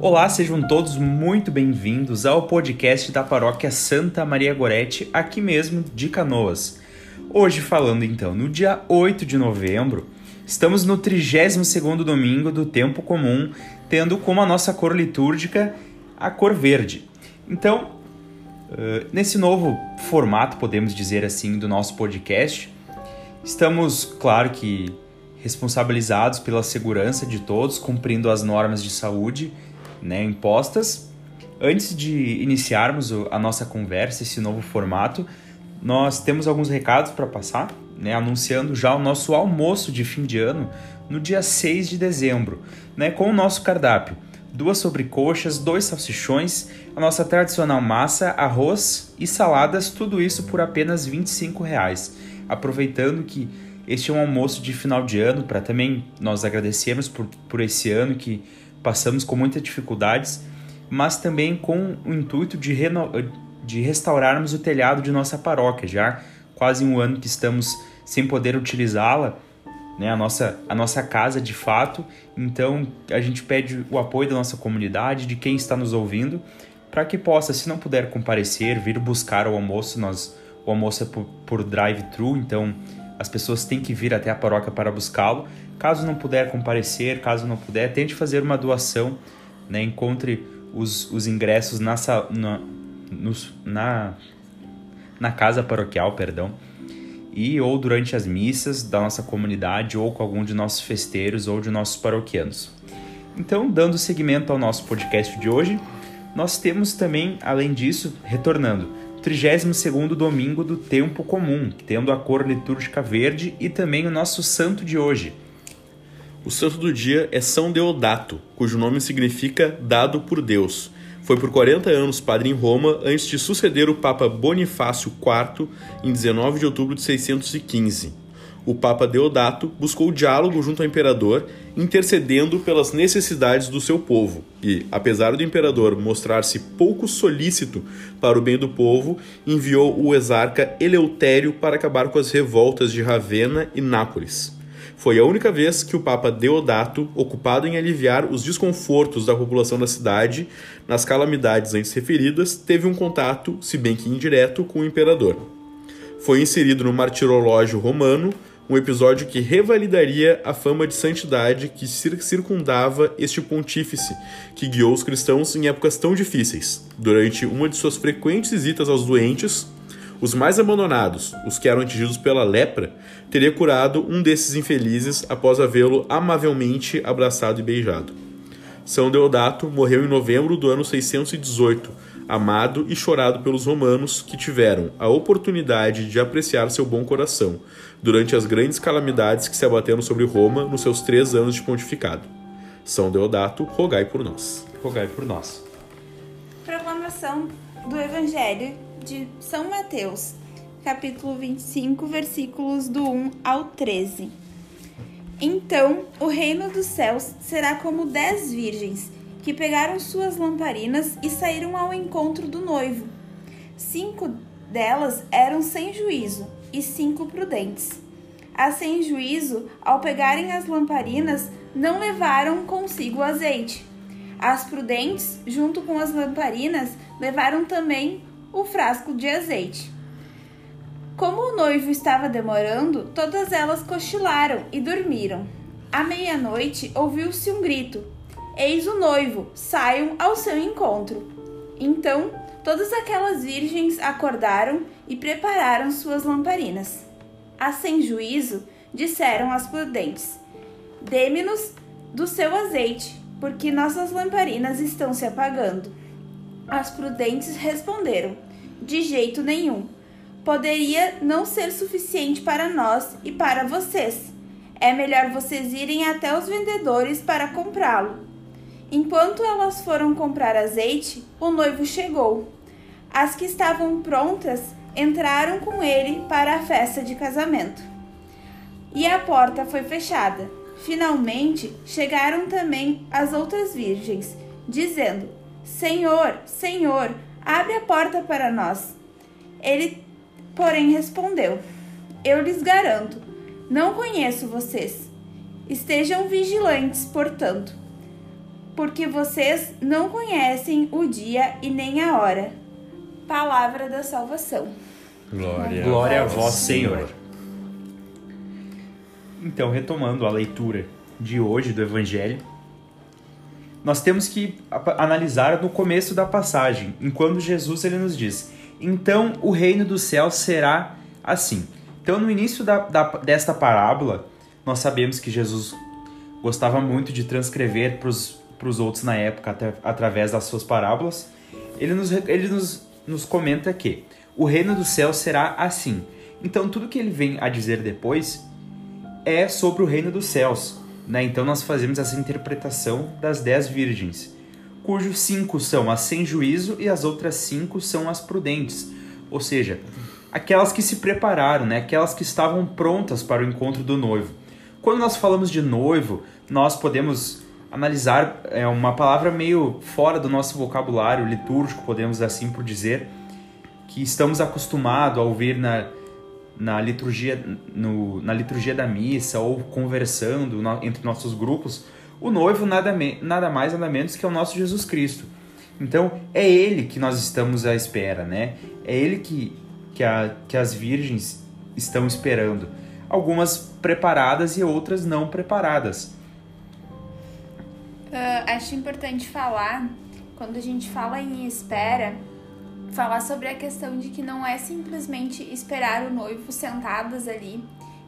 Olá, sejam todos muito bem-vindos ao podcast da paróquia Santa Maria Gorete, aqui mesmo de Canoas. Hoje falando então, no dia 8 de novembro, estamos no 32º domingo do tempo comum, tendo como a nossa cor litúrgica a cor verde. Então, nesse novo formato, podemos dizer assim, do nosso podcast, estamos, claro que responsabilizados pela segurança de todos, cumprindo as normas de saúde né, impostas. Antes de iniciarmos a nossa conversa, esse novo formato, nós temos alguns recados para passar, né, anunciando já o nosso almoço de fim de ano no dia 6 de dezembro, né, com o nosso cardápio. Duas sobrecoxas, dois salsichões, a nossa tradicional massa, arroz e saladas, tudo isso por apenas 25 reais. Aproveitando que este é um almoço de final de ano, para também nós agradecermos por, por esse ano que passamos com muitas dificuldades, mas também com o intuito de, de restaurarmos o telhado de nossa paróquia, já quase um ano que estamos sem poder utilizá-la, né, a, nossa, a nossa casa de fato. Então a gente pede o apoio da nossa comunidade, de quem está nos ouvindo, para que possa, se não puder comparecer, vir buscar o almoço. Nós, o almoço é por, por drive-thru, então as pessoas têm que vir até a paróquia para buscá-lo. Caso não puder comparecer, caso não puder, tente fazer uma doação, né? encontre os, os ingressos na, na, nos, na, na casa paroquial, perdão, e ou durante as missas da nossa comunidade, ou com algum de nossos festeiros ou de nossos paroquianos. Então, dando seguimento ao nosso podcast de hoje, nós temos também, além disso, retornando, 32º domingo do tempo comum, tendo a cor litúrgica verde e também o nosso santo de hoje, o santo do dia é São Deodato, cujo nome significa dado por Deus. Foi por 40 anos padre em Roma antes de suceder o Papa Bonifácio IV em 19 de outubro de 615. O Papa Deodato buscou diálogo junto ao imperador, intercedendo pelas necessidades do seu povo. E, apesar do imperador mostrar-se pouco solícito para o bem do povo, enviou o exarca Eleutério para acabar com as revoltas de Ravenna e Nápoles. Foi a única vez que o Papa Deodato, ocupado em aliviar os desconfortos da população da cidade nas calamidades antes referidas, teve um contato, se bem que indireto, com o imperador. Foi inserido no Martirológio Romano, um episódio que revalidaria a fama de santidade que circundava este pontífice, que guiou os cristãos em épocas tão difíceis. Durante uma de suas frequentes visitas aos doentes, os mais abandonados, os que eram atingidos pela lepra, teria curado um desses infelizes após havê-lo amavelmente abraçado e beijado. São Deodato morreu em novembro do ano 618, amado e chorado pelos romanos que tiveram a oportunidade de apreciar seu bom coração durante as grandes calamidades que se abateram sobre Roma nos seus três anos de pontificado. São Deodato, rogai por nós. Rogai por nós. Proclamação do Evangelho de São Mateus, capítulo 25, versículos do 1 ao 13. Então o reino dos céus será como dez virgens que pegaram suas lamparinas e saíram ao encontro do noivo. Cinco delas eram sem juízo e cinco prudentes. As sem juízo, ao pegarem as lamparinas, não levaram consigo azeite. As prudentes, junto com as lamparinas, levaram também o frasco de azeite. Como o noivo estava demorando, todas elas cochilaram e dormiram. À meia-noite ouviu-se um grito: Eis o noivo, saiam ao seu encontro. Então todas aquelas virgens acordaram e prepararam suas lamparinas. As sem juízo disseram às prudentes: Dê-me-nos do seu azeite, porque nossas lamparinas estão se apagando. As prudentes responderam: De jeito nenhum. Poderia não ser suficiente para nós e para vocês. É melhor vocês irem até os vendedores para comprá-lo. Enquanto elas foram comprar azeite, o noivo chegou. As que estavam prontas entraram com ele para a festa de casamento. E a porta foi fechada. Finalmente chegaram também as outras virgens, dizendo: Senhor, Senhor, abre a porta para nós. Ele, porém, respondeu: Eu lhes garanto, não conheço vocês. Estejam vigilantes, portanto, porque vocês não conhecem o dia e nem a hora. Palavra da salvação. Glória. Glória a vós, Senhor. Então, retomando a leitura de hoje do Evangelho, nós temos que analisar no começo da passagem, enquanto Jesus ele nos diz: Então o reino do céu será assim. Então, no início da, da, desta parábola, nós sabemos que Jesus gostava muito de transcrever para os outros na época, até, através das suas parábolas. Ele, nos, ele nos, nos comenta que o reino do céu será assim. Então, tudo que ele vem a dizer depois é sobre o reino dos céus. Né? Então, nós fazemos essa interpretação das dez virgens, cujos cinco são as sem juízo e as outras cinco são as prudentes. Ou seja, aquelas que se prepararam, né? aquelas que estavam prontas para o encontro do noivo. Quando nós falamos de noivo, nós podemos analisar é uma palavra meio fora do nosso vocabulário litúrgico, podemos assim por dizer, que estamos acostumados a ouvir na, na liturgia no, na liturgia da missa ou conversando no, entre nossos grupos, o noivo nada, me, nada mais nada menos que é o nosso Jesus Cristo. Então é ele que nós estamos à espera, né? É ele que que, a, que as virgens estão esperando. Algumas preparadas e outras não preparadas. Uh, acho importante falar, quando a gente fala em espera, falar sobre a questão de que não é simplesmente esperar o noivo sentadas ali,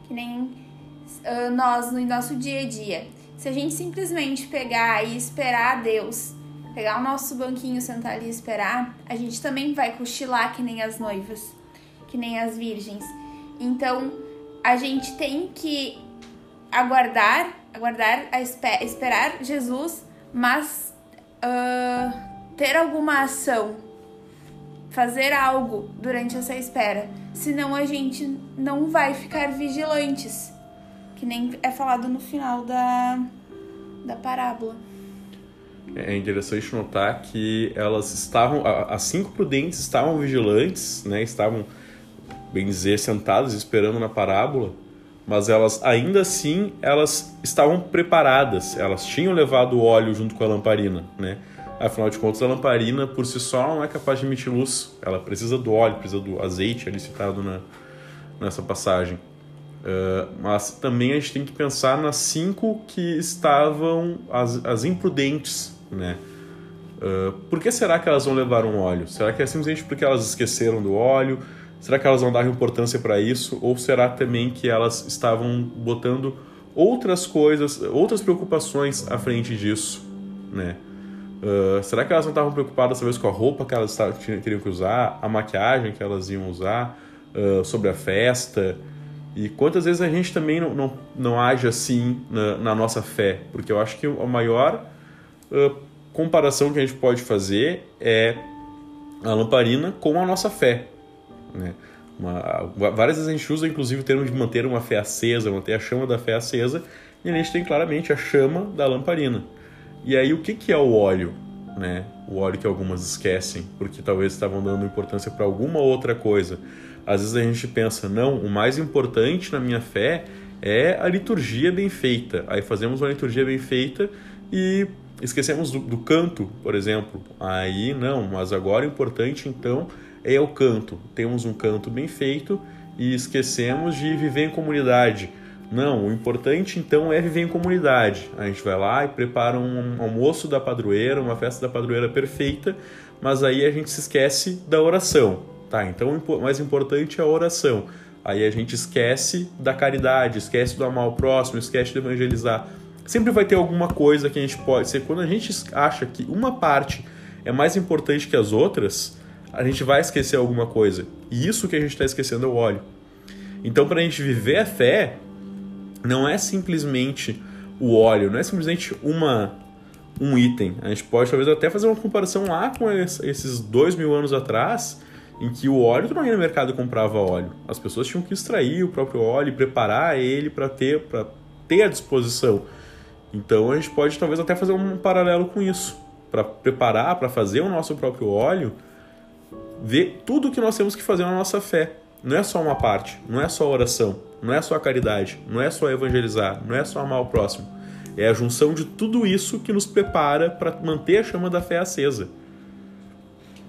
que nem uh, nós no nosso dia a dia. Se a gente simplesmente pegar e esperar Deus, pegar o nosso banquinho, sentar ali e esperar, a gente também vai cochilar que nem as noivas que nem as virgens. Então, a gente tem que aguardar, aguardar, esperar Jesus, mas uh, ter alguma ação, fazer algo durante essa espera. Senão a gente não vai ficar vigilantes, que nem é falado no final da, da parábola. É interessante notar que elas estavam, as cinco prudentes estavam vigilantes, né? Estavam bem dizer, sentadas esperando na parábola, mas elas ainda assim elas estavam preparadas, elas tinham levado o óleo junto com a lamparina, né? Afinal de contas, a lamparina por si só não é capaz de emitir luz, ela precisa do óleo, precisa do azeite ali citado na, nessa passagem. Uh, mas também a gente tem que pensar nas cinco que estavam as, as imprudentes, né? Uh, por que será que elas não levaram óleo? Será que é simplesmente porque elas esqueceram do óleo? Será que elas não davam importância para isso? Ou será também que elas estavam botando outras coisas, outras preocupações à frente disso, né? Uh, será que elas não estavam preocupadas talvez com a roupa que elas teriam que usar, a maquiagem que elas iam usar, uh, sobre a festa? E quantas vezes a gente também não, não, não age assim na, na nossa fé? Porque eu acho que a maior uh, comparação que a gente pode fazer é a lamparina com a nossa fé. Né? Uma, várias vezes a gente usa inclusive o termo de manter uma fé acesa, manter a chama da fé acesa, e a gente tem claramente a chama da lamparina. E aí o que, que é o óleo? Né? O óleo que algumas esquecem, porque talvez estavam dando importância para alguma outra coisa. Às vezes a gente pensa, não, o mais importante na minha fé é a liturgia bem feita. Aí fazemos uma liturgia bem feita e esquecemos do, do canto, por exemplo. Aí não, mas agora o importante então é o canto. Temos um canto bem feito e esquecemos de viver em comunidade. Não, o importante então é viver em comunidade. A gente vai lá e prepara um almoço da padroeira, uma festa da padroeira perfeita, mas aí a gente se esquece da oração. Tá, então o mais importante é a oração. Aí a gente esquece da caridade, esquece do amar o próximo, esquece de evangelizar. Sempre vai ter alguma coisa que a gente pode ser. Quando a gente acha que uma parte é mais importante que as outras, a gente vai esquecer alguma coisa. E isso que a gente está esquecendo é o óleo. Então, para a gente viver a fé, não é simplesmente o óleo, não é simplesmente uma um item. A gente pode talvez até fazer uma comparação lá com esses dois mil anos atrás, em que o óleo tu não ia no mercado e comprava óleo. As pessoas tinham que extrair o próprio óleo e preparar ele para ter para ter à disposição. Então a gente pode talvez até fazer um paralelo com isso, para preparar, para fazer o nosso próprio óleo ver tudo o que nós temos que fazer na nossa fé. Não é só uma parte, não é só oração, não é só a caridade, não é só evangelizar, não é só amar o próximo. É a junção de tudo isso que nos prepara para manter a chama da fé acesa.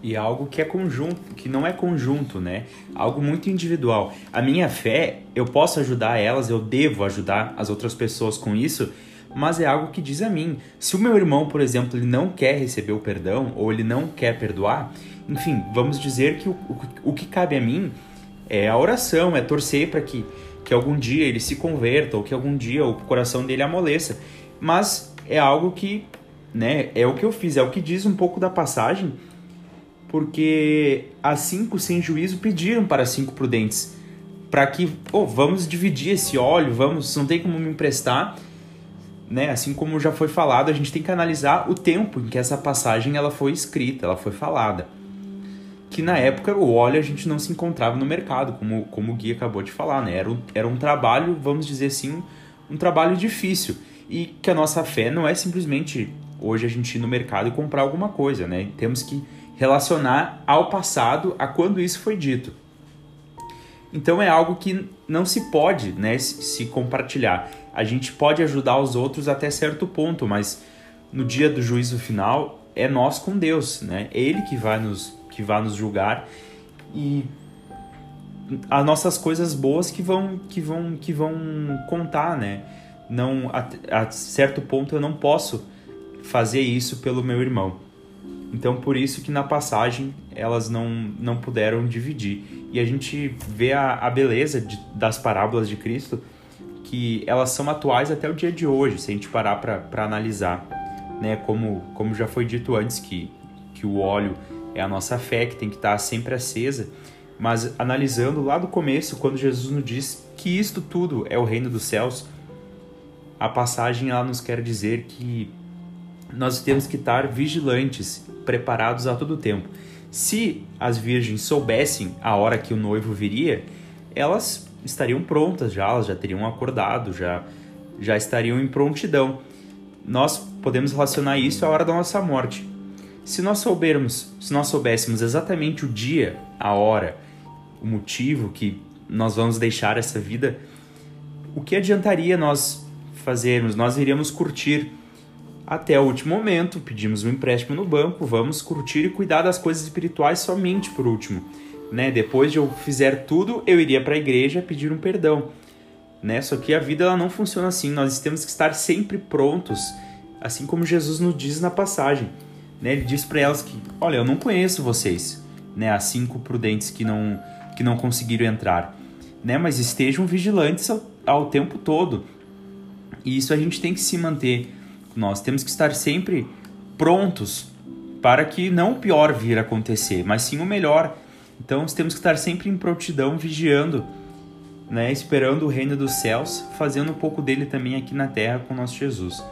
E algo que é conjunto, que não é conjunto, né? Algo muito individual. A minha fé, eu posso ajudar elas, eu devo ajudar as outras pessoas com isso, mas é algo que diz a mim. Se o meu irmão, por exemplo, ele não quer receber o perdão ou ele não quer perdoar, enfim, vamos dizer que o, o, o que cabe a mim é a oração, é torcer para que, que algum dia ele se converta ou que algum dia o coração dele amoleça. Mas é algo que, né, é o que eu fiz, é o que diz um pouco da passagem porque as cinco sem juízo pediram para cinco prudentes para que, oh, vamos dividir esse óleo, vamos, não tem como me emprestar, né? Assim como já foi falado, a gente tem que analisar o tempo em que essa passagem ela foi escrita, ela foi falada. Que na época o óleo a gente não se encontrava no mercado, como, como o Gui acabou de falar, né? Era um, era um trabalho, vamos dizer assim, um trabalho difícil. E que a nossa fé não é simplesmente hoje a gente ir no mercado e comprar alguma coisa, né? Temos que relacionar ao passado, a quando isso foi dito. Então é algo que não se pode né, se compartilhar. A gente pode ajudar os outros até certo ponto, mas no dia do juízo final é nós com Deus, né? É Ele que vai nos, que vai nos julgar e as nossas coisas boas que vão, que vão, que vão contar, né? Não, a, a certo ponto eu não posso fazer isso pelo meu irmão. Então, por isso que na passagem elas não, não puderam dividir. E a gente vê a, a beleza de, das parábolas de Cristo, que elas são atuais até o dia de hoje, se a gente parar para analisar. Né? Como, como já foi dito antes, que, que o óleo é a nossa fé, que tem que estar sempre acesa. Mas analisando lá do começo, quando Jesus nos diz que isto tudo é o reino dos céus, a passagem ela nos quer dizer que nós temos que estar vigilantes, preparados a todo tempo. Se as virgens soubessem a hora que o noivo viria, elas estariam prontas já, elas já teriam acordado, já, já estariam em prontidão. Nós podemos relacionar isso à hora da nossa morte. Se nós soubermos, se nós soubéssemos exatamente o dia, a hora, o motivo que nós vamos deixar essa vida, o que adiantaria nós fazermos? Nós iríamos curtir até o último momento, pedimos um empréstimo no banco, vamos curtir e cuidar das coisas espirituais somente por último. Né? Depois de eu fizer tudo, eu iria para a igreja pedir um perdão. Né? Só que a vida ela não funciona assim, nós temos que estar sempre prontos, assim como Jesus nos diz na passagem. Né? Ele diz para elas que, olha, eu não conheço vocês, né? as cinco prudentes que não, que não conseguiram entrar. Né? Mas estejam vigilantes ao, ao tempo todo. E isso a gente tem que se manter nós temos que estar sempre prontos para que não o pior vir a acontecer, mas sim o melhor. Então temos que estar sempre em prontidão, vigiando, né, esperando o reino dos céus, fazendo um pouco dele também aqui na terra com nosso Jesus.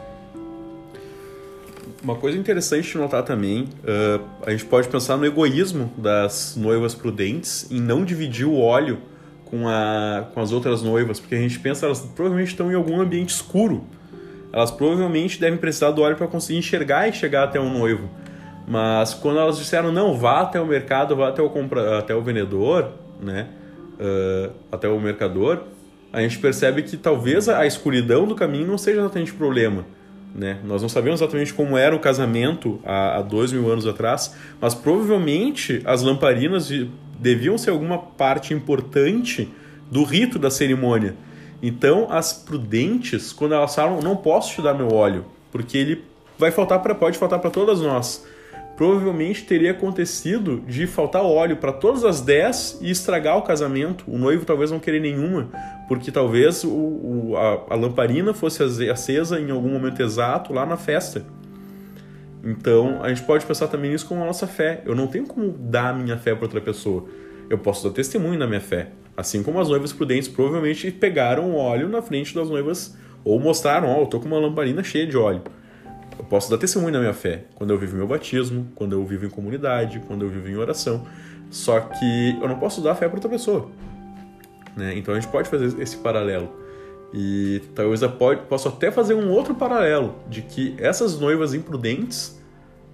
Uma coisa interessante de notar também, uh, a gente pode pensar no egoísmo das noivas prudentes em não dividir o óleo com, a, com as outras noivas, porque a gente pensa elas provavelmente estão em algum ambiente escuro elas provavelmente devem precisar do óleo para conseguir enxergar e chegar até o noivo. Mas quando elas disseram não, vá até o mercado, vá até o, compra... até o vendedor, né? Uh, até o mercador, a gente percebe que talvez a escuridão do caminho não seja exatamente problema. Né? Nós não sabemos exatamente como era o casamento há, há dois mil anos atrás, mas provavelmente as lamparinas deviam ser alguma parte importante do rito da cerimônia. Então, as prudentes, quando elas falam, não posso te dar meu óleo, porque ele vai faltar para pode faltar para todas nós. Provavelmente teria acontecido de faltar óleo para todas as 10 e estragar o casamento. O noivo talvez não querer nenhuma, porque talvez o, o a, a lamparina fosse acesa em algum momento exato lá na festa. Então, a gente pode pensar também nisso como a nossa fé. Eu não tenho como dar a minha fé para outra pessoa. Eu posso dar testemunho da minha fé. Assim como as noivas prudentes provavelmente pegaram óleo na frente das noivas ou mostraram, ó, oh, eu tô com uma lamparina cheia de óleo. Eu posso dar testemunho da minha fé quando eu vivo meu batismo, quando eu vivo em comunidade, quando eu vivo em oração. Só que eu não posso dar fé para outra pessoa. Né? Então a gente pode fazer esse paralelo. E talvez eu possa até fazer um outro paralelo de que essas noivas imprudentes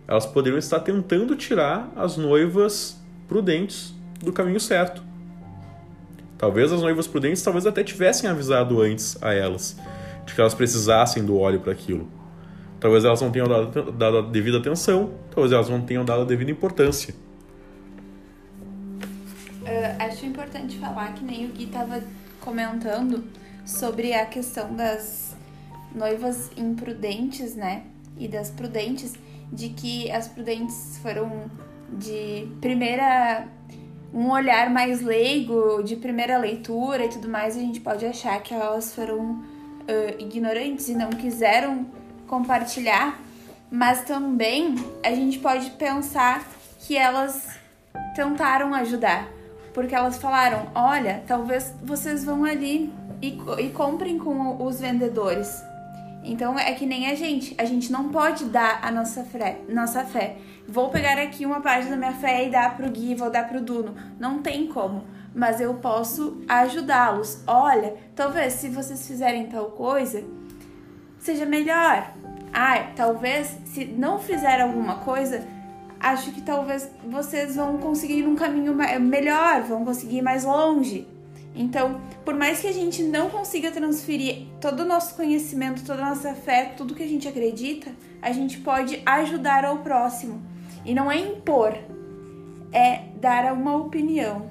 elas poderiam estar tentando tirar as noivas prudentes do caminho certo. Talvez as noivas prudentes talvez até tivessem avisado antes a elas. de que elas precisassem do óleo para aquilo. Talvez elas não tenham dado, dado a devida atenção, talvez elas não tenham dado a devida importância. Uh, acho importante falar que nem o Gui estava comentando sobre a questão das noivas imprudentes, né? E das prudentes, de que as prudentes foram de primeira um olhar mais leigo, de primeira leitura e tudo mais, a gente pode achar que elas foram uh, ignorantes e não quiseram compartilhar, mas também a gente pode pensar que elas tentaram ajudar, porque elas falaram: olha, talvez vocês vão ali e, e comprem com os vendedores. Então é que nem a gente, a gente não pode dar a nossa fé, nossa fé. Vou pegar aqui uma parte da minha fé e dar pro Gui, vou dar pro Duno. Não tem como, mas eu posso ajudá-los. Olha, talvez se vocês fizerem tal coisa, seja melhor. Ah, talvez se não fizer alguma coisa, acho que talvez vocês vão conseguir um caminho melhor, vão conseguir ir mais longe. Então, por mais que a gente não consiga transferir todo o nosso conhecimento, toda a nossa fé, tudo que a gente acredita, a gente pode ajudar ao próximo. E não é impor, é dar uma opinião.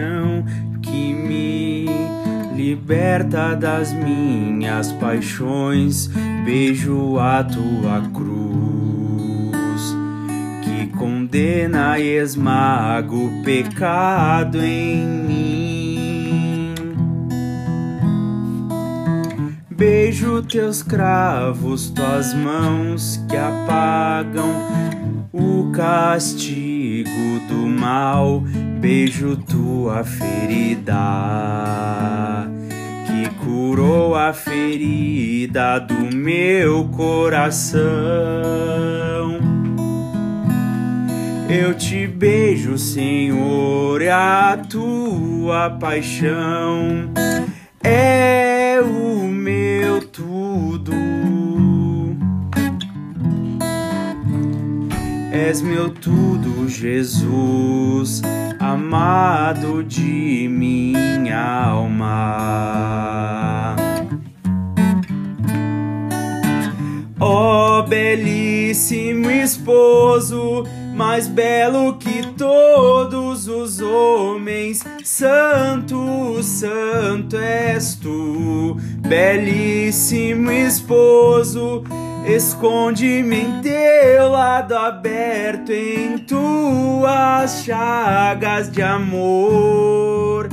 Paixão que me liberta das minhas paixões. Beijo a tua cruz que condena e esmaga o pecado em mim. Beijo teus cravos, tuas mãos que apagam o castigo do mal, beijo tua ferida que curou a ferida do meu coração. Eu te beijo, Senhor, a tua paixão é o meu tudo. És meu tudo, Jesus, amado de minha alma. Ó oh, belíssimo esposo, mais belo que todos os homens, santo, santo és tu, belíssimo esposo Esconde-me em teu lado aberto, em tuas chagas de amor,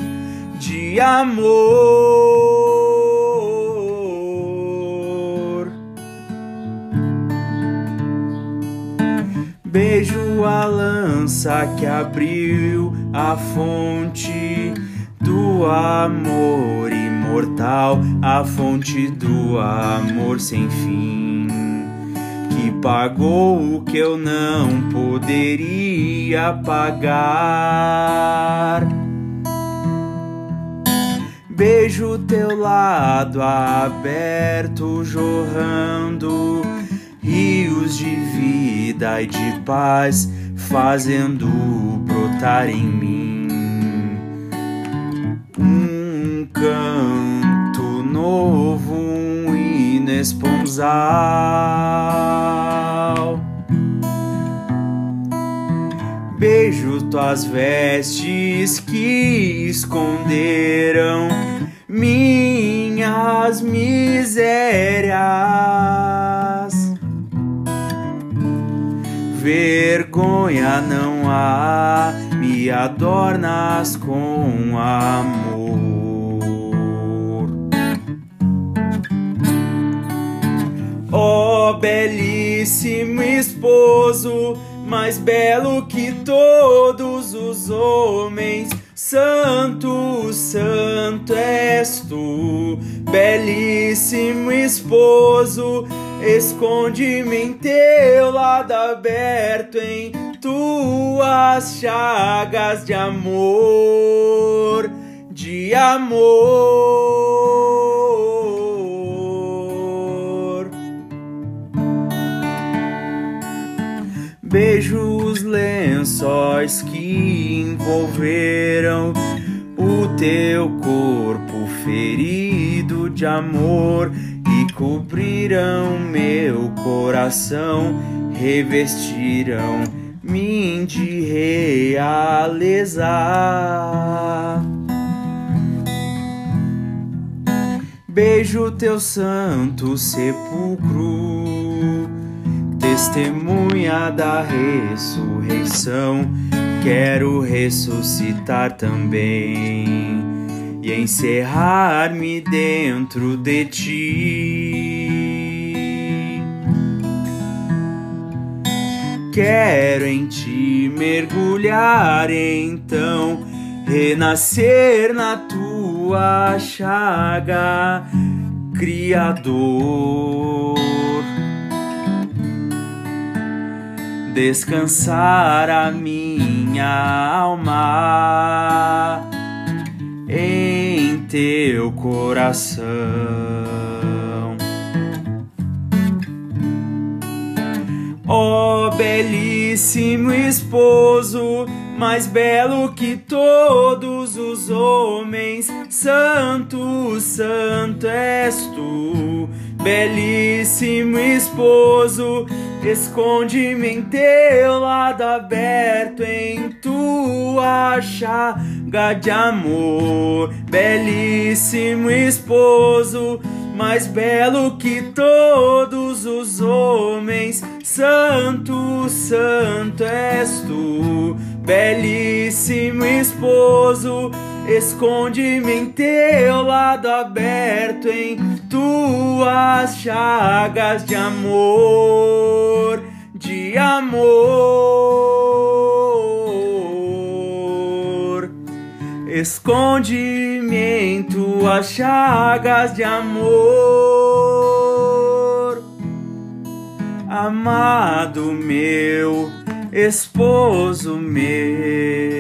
de amor. Beijo a lança que abriu a fonte do amor imortal, a fonte do amor sem fim pagou o que eu não poderia pagar. Beijo teu lado aberto, jorrando rios de vida e de paz, fazendo brotar em mim um canto novo, um hino esponsal. Beijo tuas vestes que esconderam minhas misérias. Vergonha não há, me adornas com amor. Ó oh, belíssimo esposo, mais belo que todos os homens. Santo, santo és tu, belíssimo esposo. Esconde-me em teu lado aberto, em tuas chagas de amor, de amor. Lençóis que envolveram o teu corpo ferido de amor e cobriram meu coração, revestiram mim de realeza. Beijo teu santo sepulcro, testemunha da ressurreição. Quero ressuscitar também e encerrar-me dentro de ti. Quero em ti mergulhar, então renascer na tua chaga, Criador. Descansar a minha alma em teu coração. Ó oh, belíssimo esposo, mais belo que todos os homens, santo, santo és tu, belíssimo esposo, esconde-me em teu lado aberto, em tua chaga de amor, belíssimo esposo mais belo que todos os homens. Santo, santo és tu, belíssimo esposo. Esconde-me em teu lado aberto, em tuas chagas de amor, de amor. Esconde-me em tuas chagas de amor, amado meu, esposo meu.